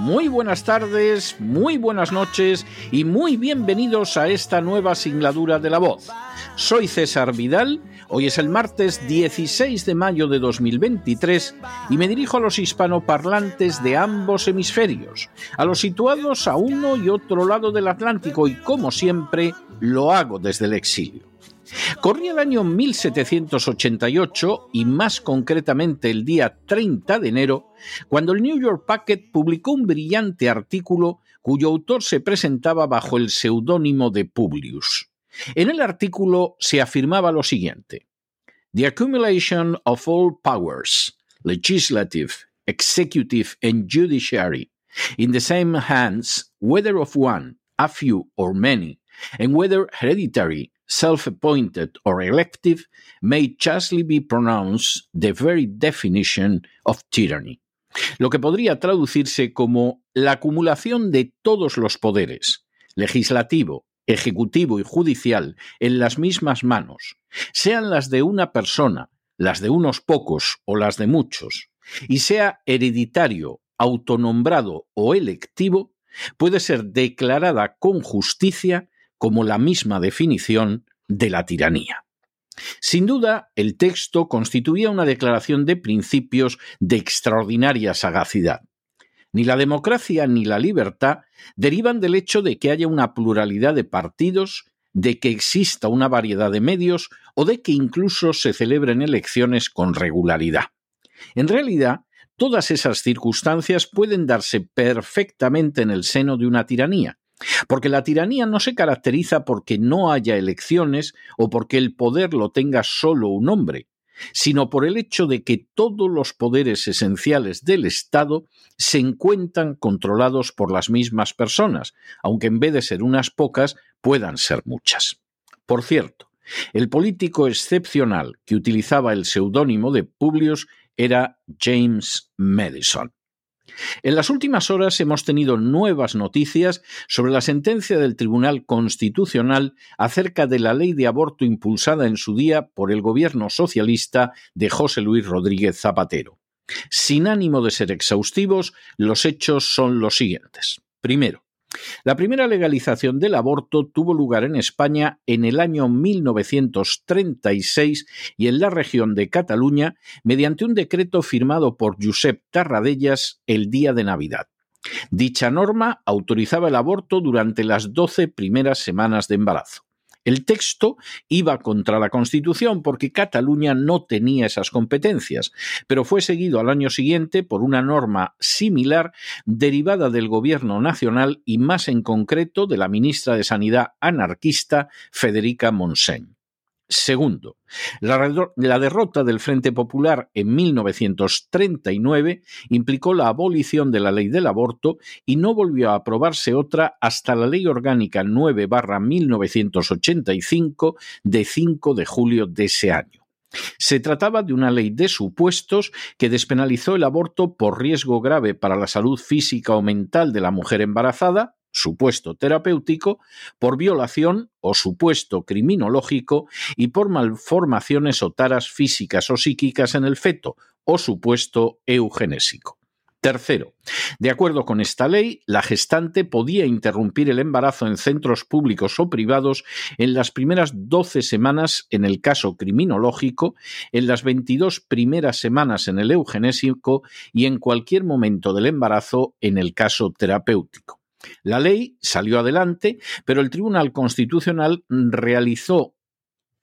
muy buenas tardes, muy buenas noches y muy bienvenidos a esta nueva singladura de la voz. Soy César Vidal, hoy es el martes 16 de mayo de 2023 y me dirijo a los hispanoparlantes de ambos hemisferios, a los situados a uno y otro lado del Atlántico y como siempre lo hago desde el exilio. Corría el año 1788 y más concretamente el día 30 de enero, cuando el New York Packet publicó un brillante artículo cuyo autor se presentaba bajo el seudónimo de Publius. En el artículo se afirmaba lo siguiente: The accumulation of all powers, legislative, executive and judiciary, in the same hands, whether of one, a few or many, and whether hereditary, self-appointed or elective, may justly be pronounced the very definition of tyranny. Lo que podría traducirse como la acumulación de todos los poderes, legislativo, ejecutivo y judicial, en las mismas manos, sean las de una persona, las de unos pocos o las de muchos, y sea hereditario, autonombrado o electivo, puede ser declarada con justicia como la misma definición de la tiranía. Sin duda, el texto constituía una declaración de principios de extraordinaria sagacidad. Ni la democracia ni la libertad derivan del hecho de que haya una pluralidad de partidos, de que exista una variedad de medios o de que incluso se celebren elecciones con regularidad. En realidad, todas esas circunstancias pueden darse perfectamente en el seno de una tiranía, porque la tiranía no se caracteriza porque no haya elecciones o porque el poder lo tenga solo un hombre, sino por el hecho de que todos los poderes esenciales del Estado se encuentran controlados por las mismas personas, aunque en vez de ser unas pocas puedan ser muchas. Por cierto, el político excepcional que utilizaba el seudónimo de Publius era James Madison. En las últimas horas hemos tenido nuevas noticias sobre la sentencia del Tribunal Constitucional acerca de la ley de aborto impulsada en su día por el gobierno socialista de José Luis Rodríguez Zapatero. Sin ánimo de ser exhaustivos, los hechos son los siguientes. Primero, la primera legalización del aborto tuvo lugar en España en el año 1936 y en la región de Cataluña mediante un decreto firmado por Josep Tarradellas el día de Navidad. Dicha norma autorizaba el aborto durante las doce primeras semanas de embarazo. El texto iba contra la Constitución porque Cataluña no tenía esas competencias, pero fue seguido al año siguiente por una norma similar derivada del Gobierno Nacional y más en concreto de la ministra de Sanidad anarquista Federica Montseny. Segundo, la, derrota del Frente Popular en 1939 implicó la abolición de la ley del aborto y no volvió a aprobarse otra hasta la Ley Orgánica 9 1985 de 5 de julio de ese año. Se trataba de una ley de supuestos que despenalizó el aborto por riesgo grave para la salud física o mental de la mujer embarazada, supuesto terapéutico, por violación o supuesto criminológico y por malformaciones o taras físicas o psíquicas en el feto o supuesto eugenésico. Tercero, de acuerdo con esta ley, la gestante podía interrumpir el embarazo en centros públicos o privados en las primeras 12 semanas en el caso criminológico, en las 22 primeras semanas en el eugenésico y en cualquier momento del embarazo en el caso terapéutico. La ley salió adelante, pero el Tribunal Constitucional realizó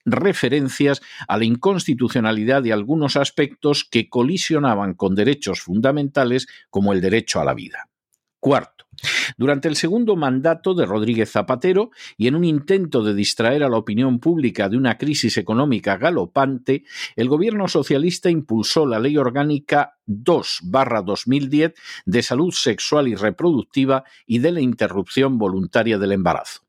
referencias a la inconstitucionalidad de algunos aspectos que colisionaban con derechos fundamentales como el derecho a la vida. Cuarto, durante el segundo mandato de Rodríguez Zapatero y en un intento de distraer a la opinión pública de una crisis económica galopante, el gobierno socialista impulsó la Ley Orgánica 2-2010 de salud sexual y reproductiva y de la interrupción voluntaria del embarazo.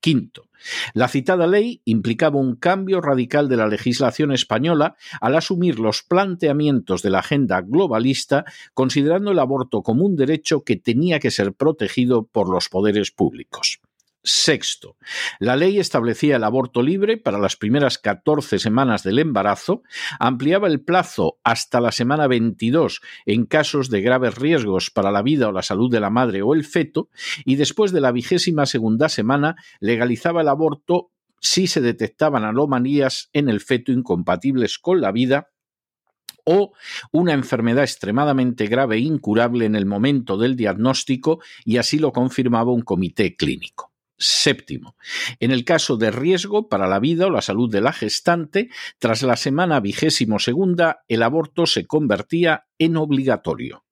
Quinto, la citada ley implicaba un cambio radical de la legislación española al asumir los planteamientos de la agenda globalista, considerando el aborto como un derecho que tenía que ser protegido por los poderes públicos. Sexto, la ley establecía el aborto libre para las primeras 14 semanas del embarazo, ampliaba el plazo hasta la semana 22 en casos de graves riesgos para la vida o la salud de la madre o el feto, y después de la vigésima segunda semana legalizaba el aborto si se detectaban anomalías en el feto incompatibles con la vida o una enfermedad extremadamente grave e incurable en el momento del diagnóstico y así lo confirmaba un comité clínico. Séptimo, en el caso de riesgo para la vida o la salud de la gestante, tras la semana vigésimo segunda, el aborto se convertía en obligatorio.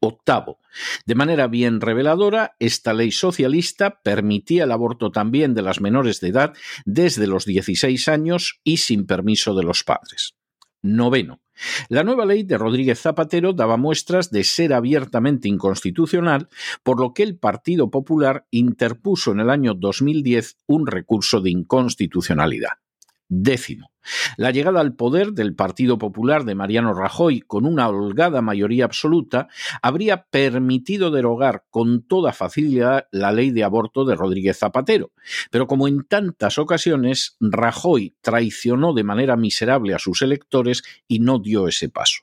Octavo, de manera bien reveladora, esta ley socialista permitía el aborto también de las menores de edad desde los 16 años y sin permiso de los padres. Noveno, la nueva ley de Rodríguez Zapatero daba muestras de ser abiertamente inconstitucional, por lo que el Partido Popular interpuso en el año 2010 un recurso de inconstitucionalidad. Décimo. La llegada al poder del Partido Popular de Mariano Rajoy con una holgada mayoría absoluta habría permitido derogar con toda facilidad la ley de aborto de Rodríguez Zapatero. Pero como en tantas ocasiones, Rajoy traicionó de manera miserable a sus electores y no dio ese paso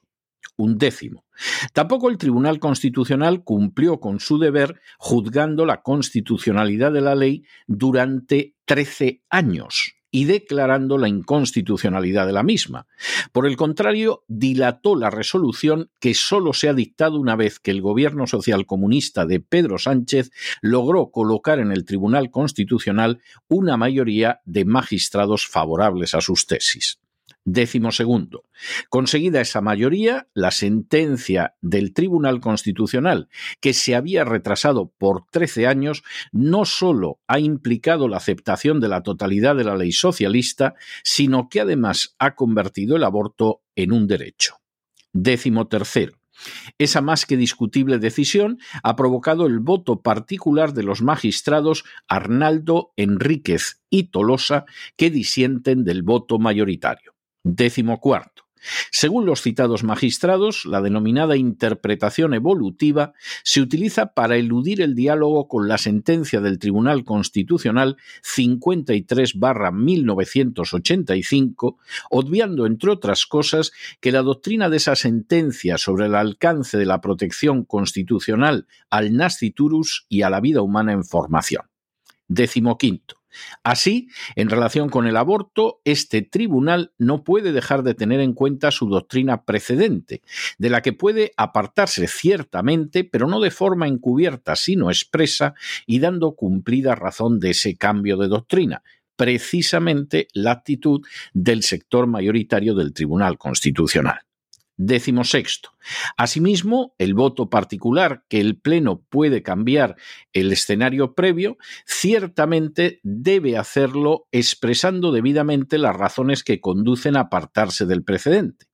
un décimo. Tampoco el Tribunal Constitucional cumplió con su deber juzgando la constitucionalidad de la ley durante 13 años y declarando la inconstitucionalidad de la misma. Por el contrario, dilató la resolución que solo se ha dictado una vez que el gobierno social comunista de Pedro Sánchez logró colocar en el Tribunal Constitucional una mayoría de magistrados favorables a sus tesis. Décimo segundo. Conseguida esa mayoría, la sentencia del Tribunal Constitucional, que se había retrasado por 13 años, no solo ha implicado la aceptación de la totalidad de la ley socialista, sino que además ha convertido el aborto en un derecho. Décimo tercero. Esa más que discutible decisión ha provocado el voto particular de los magistrados Arnaldo Enríquez y Tolosa, que disienten del voto mayoritario. Décimo cuarto. Según los citados magistrados, la denominada interpretación evolutiva se utiliza para eludir el diálogo con la sentencia del Tribunal Constitucional 53-1985, obviando, entre otras cosas, que la doctrina de esa sentencia sobre el alcance de la protección constitucional al nasciturus y a la vida humana en formación. Décimo quinto. Así, en relación con el aborto, este tribunal no puede dejar de tener en cuenta su doctrina precedente, de la que puede apartarse ciertamente, pero no de forma encubierta, sino expresa, y dando cumplida razón de ese cambio de doctrina, precisamente la actitud del sector mayoritario del Tribunal Constitucional. Décimo sexto. Asimismo, el voto particular que el Pleno puede cambiar el escenario previo, ciertamente debe hacerlo expresando debidamente las razones que conducen a apartarse del precedente.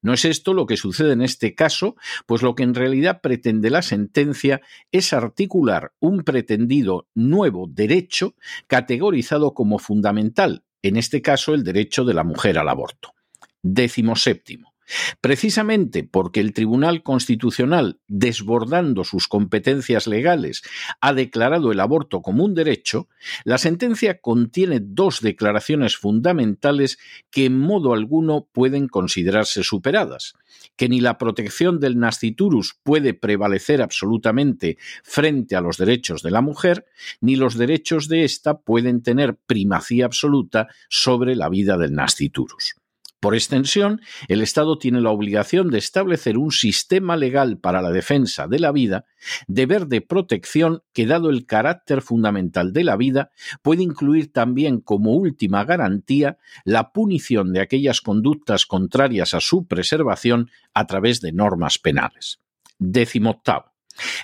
No es esto lo que sucede en este caso, pues lo que en realidad pretende la sentencia es articular un pretendido nuevo derecho categorizado como fundamental, en este caso el derecho de la mujer al aborto. Décimo séptimo. Precisamente porque el Tribunal Constitucional, desbordando sus competencias legales, ha declarado el aborto como un derecho, la sentencia contiene dos declaraciones fundamentales que en modo alguno pueden considerarse superadas que ni la protección del nasciturus puede prevalecer absolutamente frente a los derechos de la mujer, ni los derechos de ésta pueden tener primacía absoluta sobre la vida del nasciturus. Por extensión, el Estado tiene la obligación de establecer un sistema legal para la defensa de la vida, deber de protección que, dado el carácter fundamental de la vida, puede incluir también como última garantía la punición de aquellas conductas contrarias a su preservación a través de normas penales. Décimo octavo.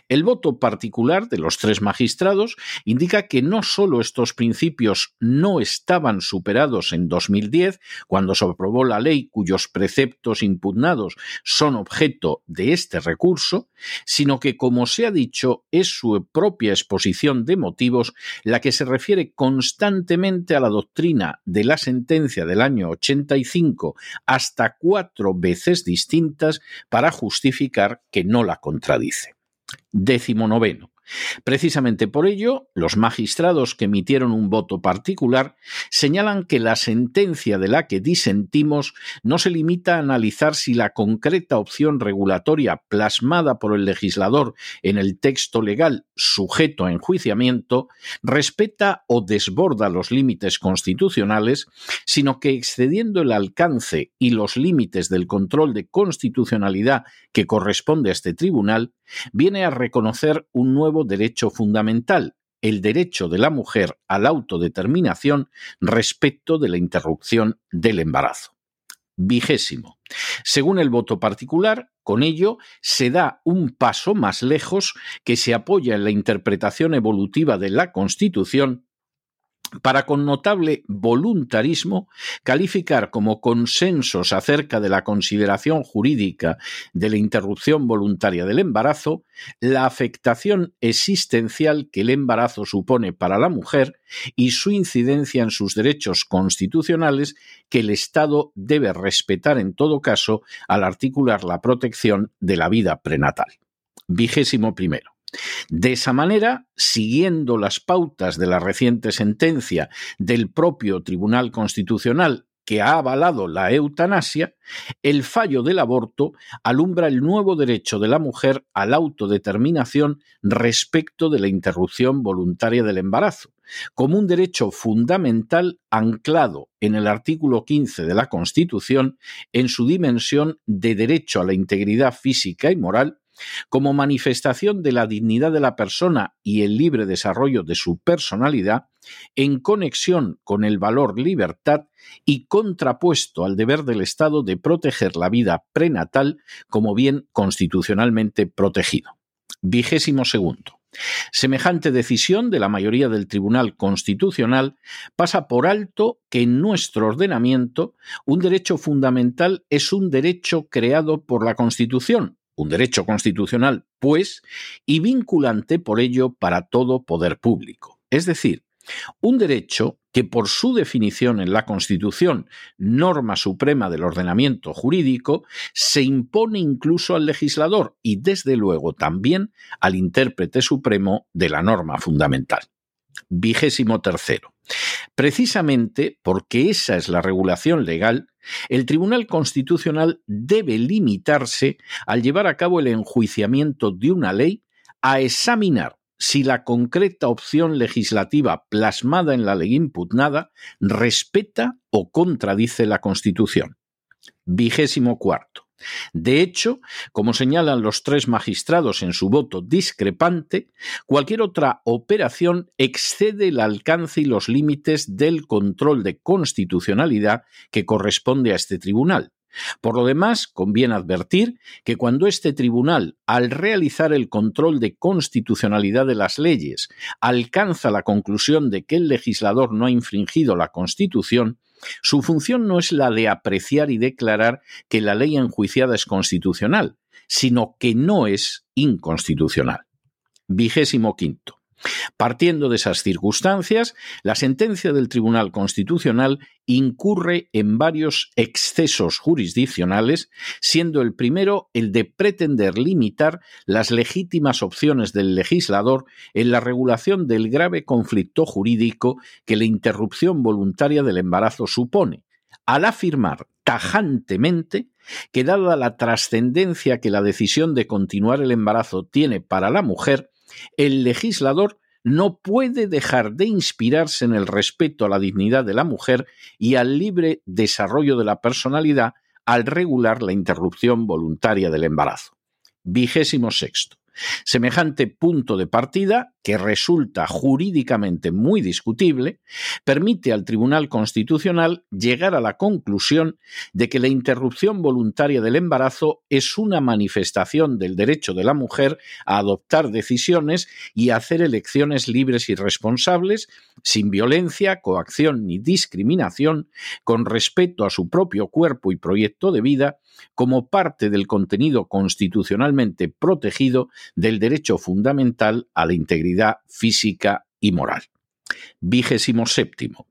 El voto particular de los tres magistrados indica que no solo estos principios no estaban superados en 2010, cuando se aprobó la ley cuyos preceptos impugnados son objeto de este recurso, sino que, como se ha dicho, es su propia exposición de motivos la que se refiere constantemente a la doctrina de la sentencia del año 85 hasta cuatro veces distintas para justificar que no la contradice. Noveno. Precisamente por ello, los magistrados que emitieron un voto particular señalan que la sentencia de la que disentimos no se limita a analizar si la concreta opción regulatoria plasmada por el legislador en el texto legal sujeto a enjuiciamiento respeta o desborda los límites constitucionales, sino que excediendo el alcance y los límites del control de constitucionalidad que corresponde a este tribunal, viene a reconocer un nuevo derecho fundamental, el derecho de la mujer a la autodeterminación respecto de la interrupción del embarazo. Vigésimo. Según el voto particular, con ello se da un paso más lejos que se apoya en la interpretación evolutiva de la Constitución para con notable voluntarismo calificar como consensos acerca de la consideración jurídica de la interrupción voluntaria del embarazo la afectación existencial que el embarazo supone para la mujer y su incidencia en sus derechos constitucionales que el Estado debe respetar en todo caso al articular la protección de la vida prenatal. Vigésimo primero. De esa manera, siguiendo las pautas de la reciente sentencia del propio Tribunal Constitucional que ha avalado la eutanasia, el fallo del aborto alumbra el nuevo derecho de la mujer a la autodeterminación respecto de la interrupción voluntaria del embarazo, como un derecho fundamental anclado en el artículo 15 de la Constitución en su dimensión de derecho a la integridad física y moral como manifestación de la dignidad de la persona y el libre desarrollo de su personalidad, en conexión con el valor libertad y contrapuesto al deber del Estado de proteger la vida prenatal como bien constitucionalmente protegido. Vigésimo segundo. Semejante decisión de la mayoría del Tribunal Constitucional pasa por alto que en nuestro ordenamiento un derecho fundamental es un derecho creado por la Constitución un derecho constitucional, pues, y vinculante por ello para todo poder público. Es decir, un derecho que por su definición en la Constitución, norma suprema del ordenamiento jurídico, se impone incluso al legislador y desde luego también al intérprete supremo de la norma fundamental. Vigésimo tercero. Precisamente porque esa es la regulación legal, el Tribunal Constitucional debe limitarse al llevar a cabo el enjuiciamiento de una ley a examinar si la concreta opción legislativa plasmada en la ley impugnada respeta o contradice la Constitución. Vigésimo cuarto. De hecho, como señalan los tres magistrados en su voto discrepante, cualquier otra operación excede el alcance y los límites del control de constitucionalidad que corresponde a este tribunal. Por lo demás, conviene advertir que cuando este tribunal, al realizar el control de constitucionalidad de las leyes, alcanza la conclusión de que el legislador no ha infringido la Constitución, su función no es la de apreciar y declarar que la ley enjuiciada es constitucional, sino que no es inconstitucional. Vigésimo quinto. Partiendo de esas circunstancias, la sentencia del Tribunal Constitucional incurre en varios excesos jurisdiccionales, siendo el primero el de pretender limitar las legítimas opciones del legislador en la regulación del grave conflicto jurídico que la interrupción voluntaria del embarazo supone, al afirmar tajantemente que dada la trascendencia que la decisión de continuar el embarazo tiene para la mujer, el legislador no puede dejar de inspirarse en el respeto a la dignidad de la mujer y al libre desarrollo de la personalidad al regular la interrupción voluntaria del embarazo. Vigésimo sexto. Semejante punto de partida, que resulta jurídicamente muy discutible, permite al Tribunal Constitucional llegar a la conclusión de que la interrupción voluntaria del embarazo es una manifestación del derecho de la mujer a adoptar decisiones y hacer elecciones libres y responsables, sin violencia, coacción ni discriminación, con respeto a su propio cuerpo y proyecto de vida, como parte del contenido constitucionalmente protegido del derecho fundamental a la integridad física y moral. Vigésimo séptimo.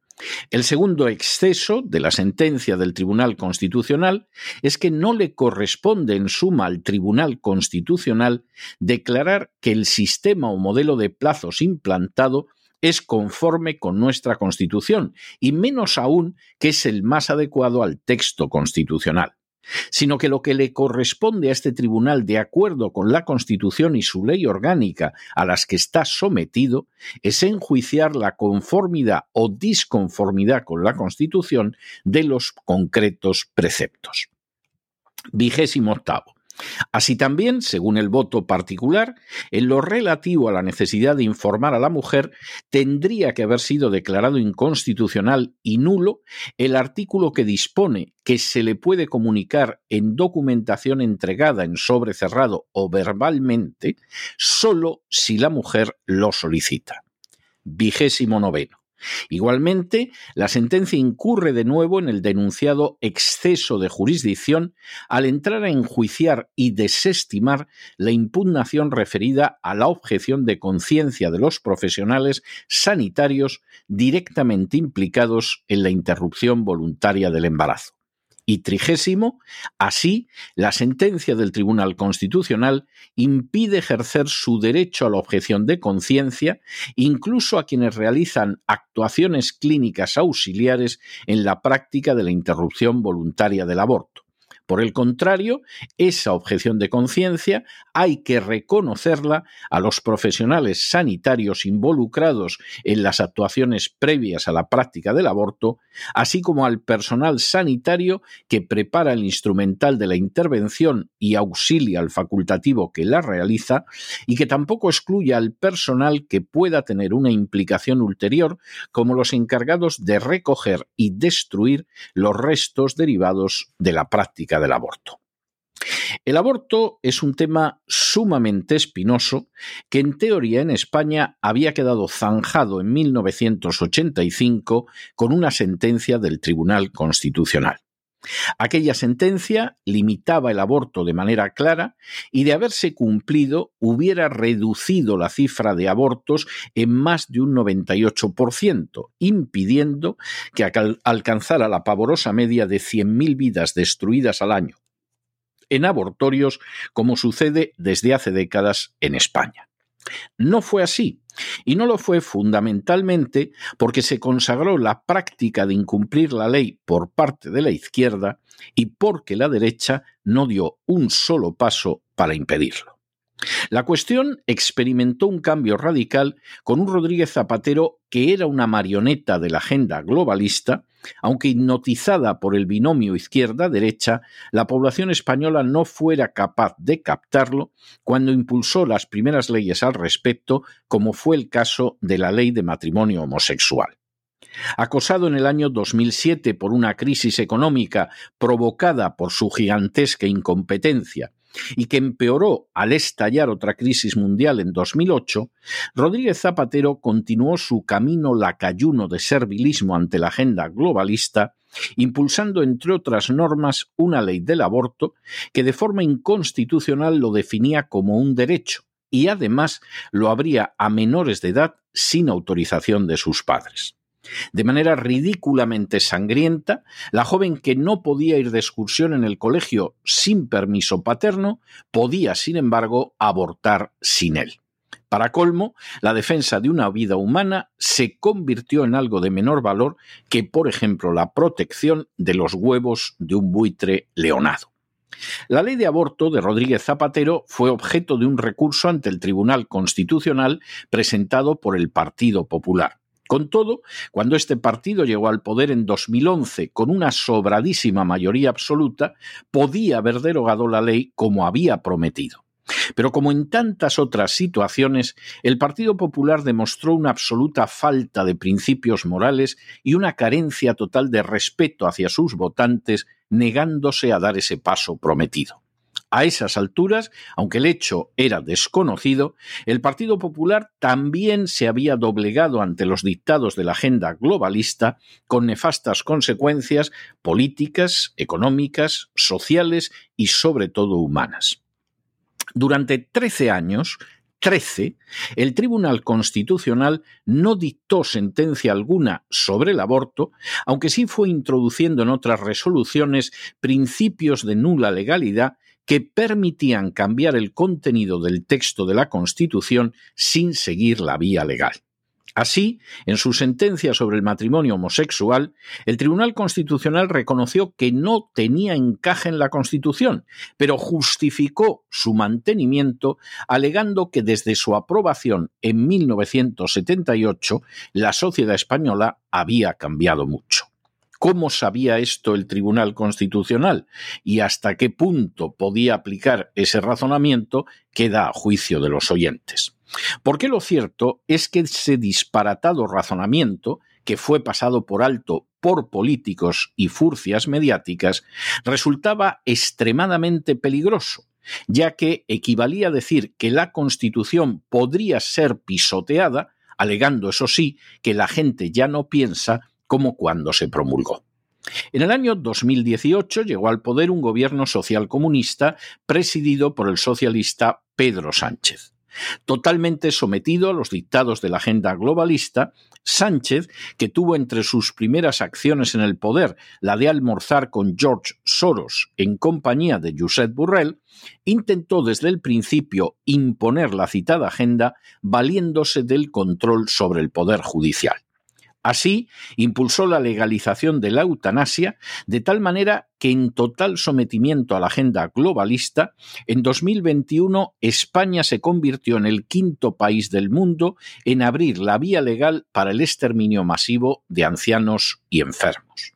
El segundo exceso de la sentencia del Tribunal Constitucional es que no le corresponde en suma al Tribunal Constitucional declarar que el sistema o modelo de plazos implantado es conforme con nuestra Constitución y menos aún que es el más adecuado al texto constitucional sino que lo que le corresponde a este tribunal de acuerdo con la Constitución y su ley orgánica a las que está sometido es enjuiciar la conformidad o disconformidad con la Constitución de los concretos preceptos. Vigésimo octavo. Así también, según el voto particular, en lo relativo a la necesidad de informar a la mujer, tendría que haber sido declarado inconstitucional y nulo el artículo que dispone que se le puede comunicar en documentación entregada en sobre cerrado o verbalmente solo si la mujer lo solicita. Vigésimo noveno. Igualmente, la sentencia incurre de nuevo en el denunciado exceso de jurisdicción al entrar a enjuiciar y desestimar la impugnación referida a la objeción de conciencia de los profesionales sanitarios directamente implicados en la interrupción voluntaria del embarazo y trigésimo, así, la sentencia del Tribunal Constitucional impide ejercer su derecho a la objeción de conciencia incluso a quienes realizan actuaciones clínicas auxiliares en la práctica de la interrupción voluntaria del aborto. Por el contrario, esa objeción de conciencia hay que reconocerla a los profesionales sanitarios involucrados en las actuaciones previas a la práctica del aborto, así como al personal sanitario que prepara el instrumental de la intervención y auxilia al facultativo que la realiza, y que tampoco excluya al personal que pueda tener una implicación ulterior, como los encargados de recoger y destruir los restos derivados de la práctica El aborto es un tema sumamente espinoso que en teoría en España había quedado zanjado en 1985 con una sentencia del Tribunal Constitucional. Aquella sentencia limitaba el aborto de manera clara y de haberse cumplido hubiera reducido la cifra de abortos en más de un 98%, impidiendo que alcanzara la pavorosa media de 100.000 vidas destruidas al año en abortorios como sucede desde hace décadas en España. No fue así, y no lo fue fundamentalmente porque se consagró la práctica de incumplir la ley por parte de la izquierda y porque la derecha no dio un solo paso para impedirlo. La cuestión experimentó un cambio radical con un Rodríguez Zapatero que era una marioneta de la agenda globalista, aunque hipnotizada por el binomio izquierda-derecha, la población española no fuera capaz de captarlo cuando impulsó las primeras leyes al respecto, como fue el caso de la ley de matrimonio homosexual. Acosado en el año 2007 por una crisis económica provocada por su gigantesca incompetencia y que empeoró al estallar otra crisis mundial en 2008, Rodríguez Zapatero continuó su camino lacayuno de servilismo ante la agenda globalista, impulsando, entre otras normas, una ley del aborto que de forma inconstitucional lo definía como un derecho y además lo abría a menores de edad sin autorización de sus padres. De manera ridículamente sangrienta, la joven que no podía ir de excursión en el colegio sin permiso paterno podía, sin embargo, abortar sin él. Para colmo, la defensa de una vida humana se convirtió en algo de menor valor que, por ejemplo, la protección de los huevos de un buitre leonado. La ley de aborto de Rodríguez Zapatero fue objeto de un recurso ante el Tribunal Constitucional presentado por el Partido Popular. Con todo, cuando este partido llegó al poder en 2011 con una sobradísima mayoría absoluta, podía haber derogado la ley como había prometido. Pero como en tantas otras situaciones, el Partido Popular demostró una absoluta falta de principios morales y una carencia total de respeto hacia sus votantes, negándose a dar ese paso prometido. A esas alturas, aunque el hecho era desconocido, el Partido Popular también se había doblegado ante los dictados de la agenda globalista con nefastas consecuencias políticas, económicas, sociales y sobre todo humanas. Durante 13 años, 13, el Tribunal Constitucional no dictó sentencia alguna sobre el aborto, aunque sí fue introduciendo en otras resoluciones principios de nula legalidad que permitían cambiar el contenido del texto de la Constitución sin seguir la vía legal. Así, en su sentencia sobre el matrimonio homosexual, el Tribunal Constitucional reconoció que no tenía encaje en la Constitución, pero justificó su mantenimiento alegando que desde su aprobación en 1978 la sociedad española había cambiado mucho. ¿Cómo sabía esto el Tribunal Constitucional y hasta qué punto podía aplicar ese razonamiento queda a juicio de los oyentes? Porque lo cierto es que ese disparatado razonamiento, que fue pasado por alto por políticos y furcias mediáticas, resultaba extremadamente peligroso, ya que equivalía a decir que la Constitución podría ser pisoteada, alegando, eso sí, que la gente ya no piensa como cuando se promulgó. En el año 2018 llegó al poder un gobierno social comunista presidido por el socialista Pedro Sánchez. Totalmente sometido a los dictados de la agenda globalista, Sánchez, que tuvo entre sus primeras acciones en el poder la de almorzar con George Soros en compañía de Josep Burrell, intentó desde el principio imponer la citada agenda valiéndose del control sobre el poder judicial. Así, impulsó la legalización de la eutanasia de tal manera que en total sometimiento a la agenda globalista, en 2021 España se convirtió en el quinto país del mundo en abrir la vía legal para el exterminio masivo de ancianos y enfermos.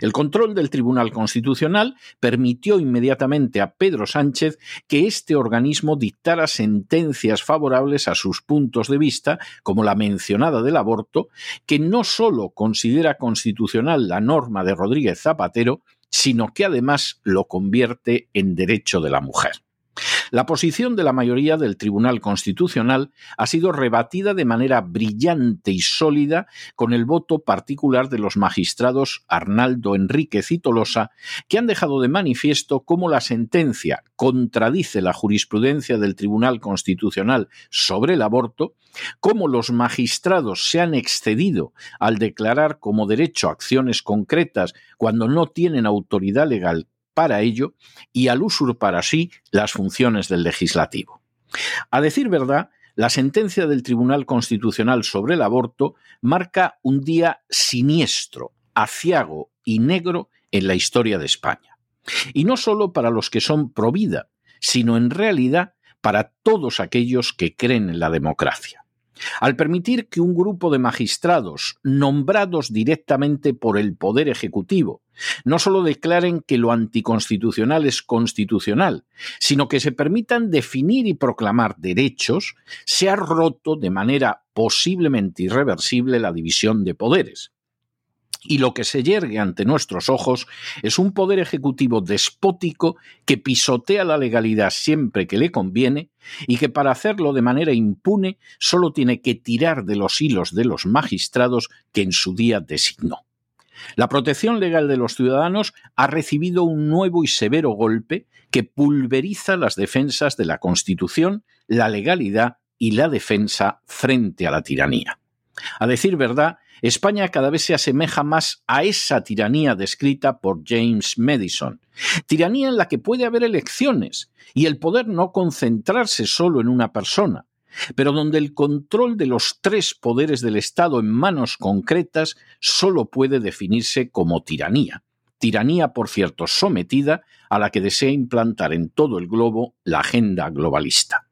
El control del Tribunal Constitucional permitió inmediatamente a Pedro Sánchez que este organismo dictara sentencias favorables a sus puntos de vista, como la mencionada del aborto, que no sólo considera constitucional la norma de Rodríguez Zapatero, sino que además lo convierte en derecho de la mujer. La posición de la mayoría del Tribunal Constitucional ha sido rebatida de manera brillante y sólida con el voto particular de los magistrados Arnaldo Enríquez y Tolosa, que han dejado de manifiesto cómo la sentencia contradice la jurisprudencia del Tribunal Constitucional sobre el aborto, cómo los magistrados se han excedido al declarar como derecho acciones concretas cuando no tienen autoridad legal para ello y al usurpar así las funciones del legislativo. A decir verdad, la sentencia del Tribunal Constitucional sobre el aborto marca un día siniestro, aciago y negro en la historia de España. Y no solo para los que son pro vida, sino en realidad para todos aquellos que creen en la democracia al permitir que un grupo de magistrados nombrados directamente por el Poder Ejecutivo no solo declaren que lo anticonstitucional es constitucional, sino que se permitan definir y proclamar derechos, se ha roto de manera posiblemente irreversible la división de poderes y lo que se yergue ante nuestros ojos es un poder ejecutivo despótico que pisotea la legalidad siempre que le conviene y que para hacerlo de manera impune solo tiene que tirar de los hilos de los magistrados que en su día designó. La protección legal de los ciudadanos ha recibido un nuevo y severo golpe que pulveriza las defensas de la Constitución, la legalidad y la defensa frente a la tiranía. A decir verdad, España cada vez se asemeja más a esa tiranía descrita por James Madison, tiranía en la que puede haber elecciones y el poder no concentrarse solo en una persona, pero donde el control de los tres poderes del Estado en manos concretas solo puede definirse como tiranía, tiranía, por cierto, sometida a la que desea implantar en todo el globo la agenda globalista.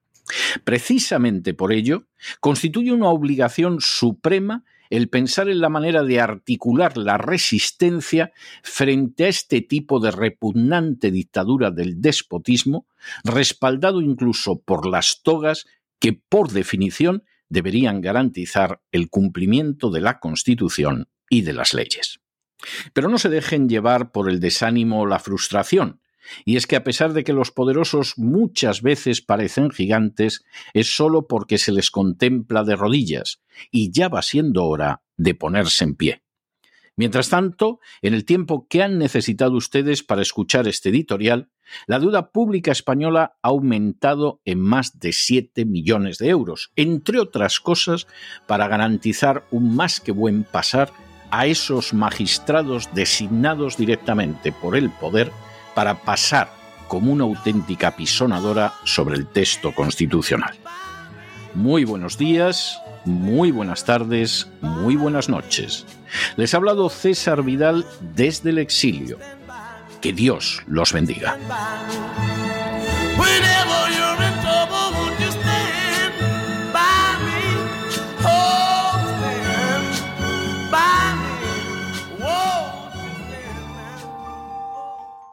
Precisamente por ello, constituye una obligación suprema el pensar en la manera de articular la resistencia frente a este tipo de repugnante dictadura del despotismo, respaldado incluso por las togas que, por definición, deberían garantizar el cumplimiento de la Constitución y de las leyes. Pero no se dejen llevar por el desánimo o la frustración, y es que a pesar de que los poderosos muchas veces parecen gigantes, es solo porque se les contempla de rodillas, y ya va siendo hora de ponerse en pie. Mientras tanto, en el tiempo que han necesitado ustedes para escuchar este editorial, la deuda pública española ha aumentado en más de 7 millones de euros, entre otras cosas para garantizar un más que buen pasar a esos magistrados designados directamente por el poder para pasar como una auténtica pisonadora sobre el texto constitucional. Muy buenos días, muy buenas tardes, muy buenas noches. Les ha hablado César Vidal desde el exilio. Que Dios los bendiga.